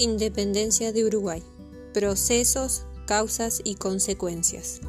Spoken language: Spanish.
Independencia de Uruguay. Procesos, causas y consecuencias.